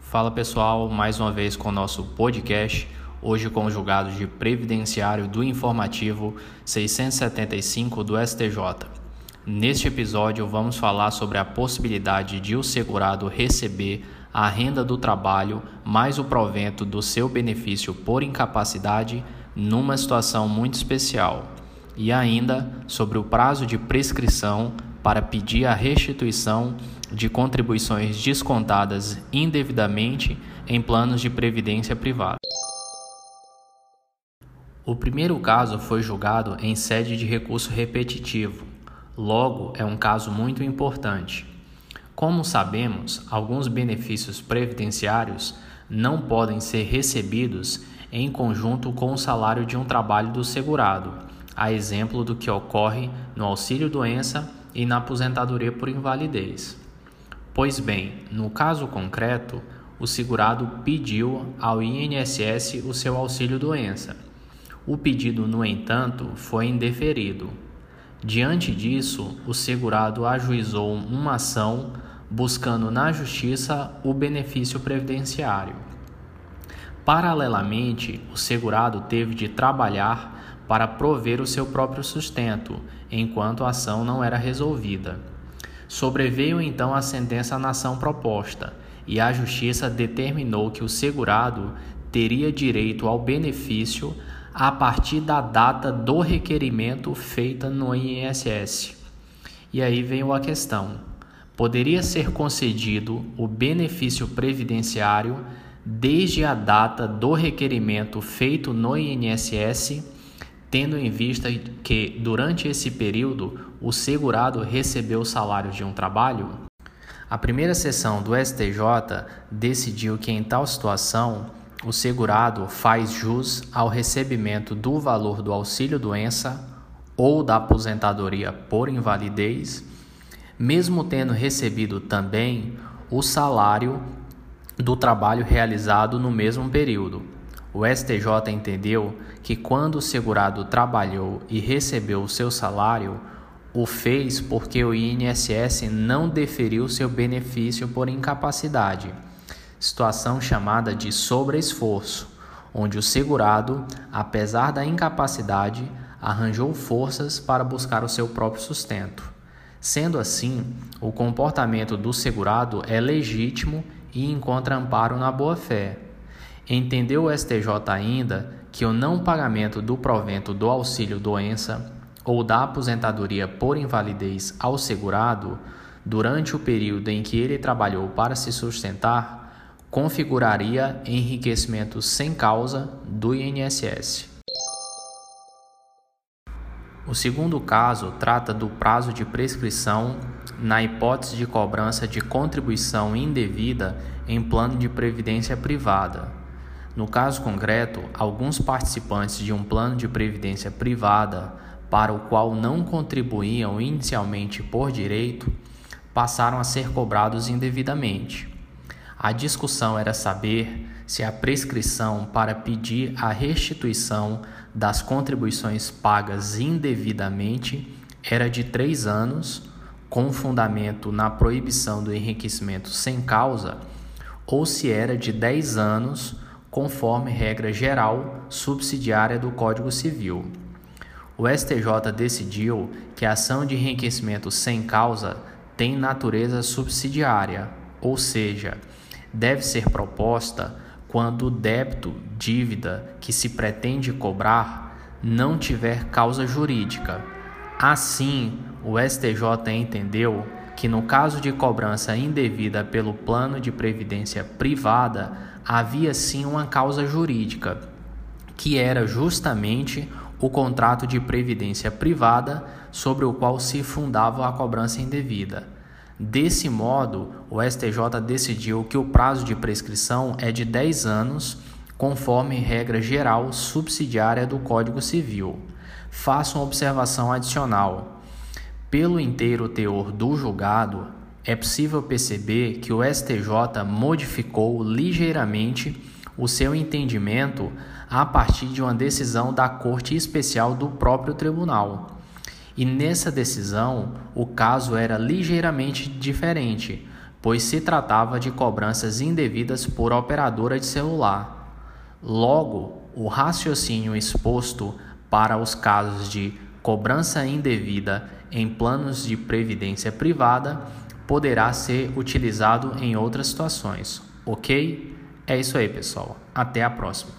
Fala pessoal, mais uma vez com o nosso podcast, hoje com os julgados de previdenciário do informativo 675 do STJ. Neste episódio vamos falar sobre a possibilidade de o segurado receber a renda do trabalho mais o provento do seu benefício por incapacidade numa situação muito especial, e ainda sobre o prazo de prescrição para pedir a restituição de contribuições descontadas indevidamente em planos de previdência privada. O primeiro caso foi julgado em sede de recurso repetitivo, logo é um caso muito importante. Como sabemos, alguns benefícios previdenciários não podem ser recebidos em conjunto com o salário de um trabalho do segurado, a exemplo do que ocorre no auxílio-doença e na aposentadoria por invalidez. Pois bem, no caso concreto, o segurado pediu ao INSS o seu auxílio-doença. O pedido, no entanto, foi indeferido. Diante disso, o segurado ajuizou uma ação buscando na justiça o benefício previdenciário. Paralelamente, o segurado teve de trabalhar para prover o seu próprio sustento, enquanto a ação não era resolvida. Sobreveio então a sentença na ação proposta, e a Justiça determinou que o segurado teria direito ao benefício a partir da data do requerimento feita no INSS. E aí vem a questão: poderia ser concedido o benefício previdenciário desde a data do requerimento feito no INSS, tendo em vista que durante esse período o segurado recebeu o salário de um trabalho? A primeira sessão do STJ decidiu que, em tal situação, o segurado faz jus ao recebimento do valor do auxílio-doença ou da aposentadoria por invalidez, mesmo tendo recebido também o salário do trabalho realizado no mesmo período. O STJ entendeu que quando o segurado trabalhou e recebeu o seu salário, o fez porque o INSS não deferiu seu benefício por incapacidade, situação chamada de sobreesforço, onde o segurado, apesar da incapacidade, arranjou forças para buscar o seu próprio sustento. Sendo assim, o comportamento do segurado é legítimo e encontra amparo na boa-fé. Entendeu o STJ ainda que o não pagamento do provento do auxílio-doença ou da aposentadoria por invalidez ao segurado durante o período em que ele trabalhou para se sustentar configuraria enriquecimento sem causa do INSS. O segundo caso trata do prazo de prescrição na hipótese de cobrança de contribuição indevida em plano de previdência privada. No caso concreto, alguns participantes de um plano de previdência privada para o qual não contribuíam inicialmente por direito passaram a ser cobrados indevidamente. A discussão era saber se a prescrição para pedir a restituição das contribuições pagas indevidamente era de três anos com fundamento na proibição do enriquecimento sem causa, ou se era de 10 anos, conforme regra geral subsidiária do Código Civil. O STJ decidiu que a ação de enriquecimento sem causa tem natureza subsidiária, ou seja, deve ser proposta quando o débito, dívida que se pretende cobrar não tiver causa jurídica. Assim, o STJ entendeu que no caso de cobrança indevida pelo plano de previdência privada, havia sim uma causa jurídica, que era justamente o contrato de previdência privada sobre o qual se fundava a cobrança indevida. Desse modo, o STJ decidiu que o prazo de prescrição é de 10 anos, conforme regra geral subsidiária do Código Civil. Faço uma observação adicional. Pelo inteiro teor do julgado, é possível perceber que o STJ modificou ligeiramente o seu entendimento a partir de uma decisão da Corte Especial do próprio tribunal. E nessa decisão, o caso era ligeiramente diferente, pois se tratava de cobranças indevidas por operadora de celular. Logo, o raciocínio exposto para os casos de cobrança indevida em planos de previdência privada poderá ser utilizado em outras situações, ok? É isso aí, pessoal. Até a próxima.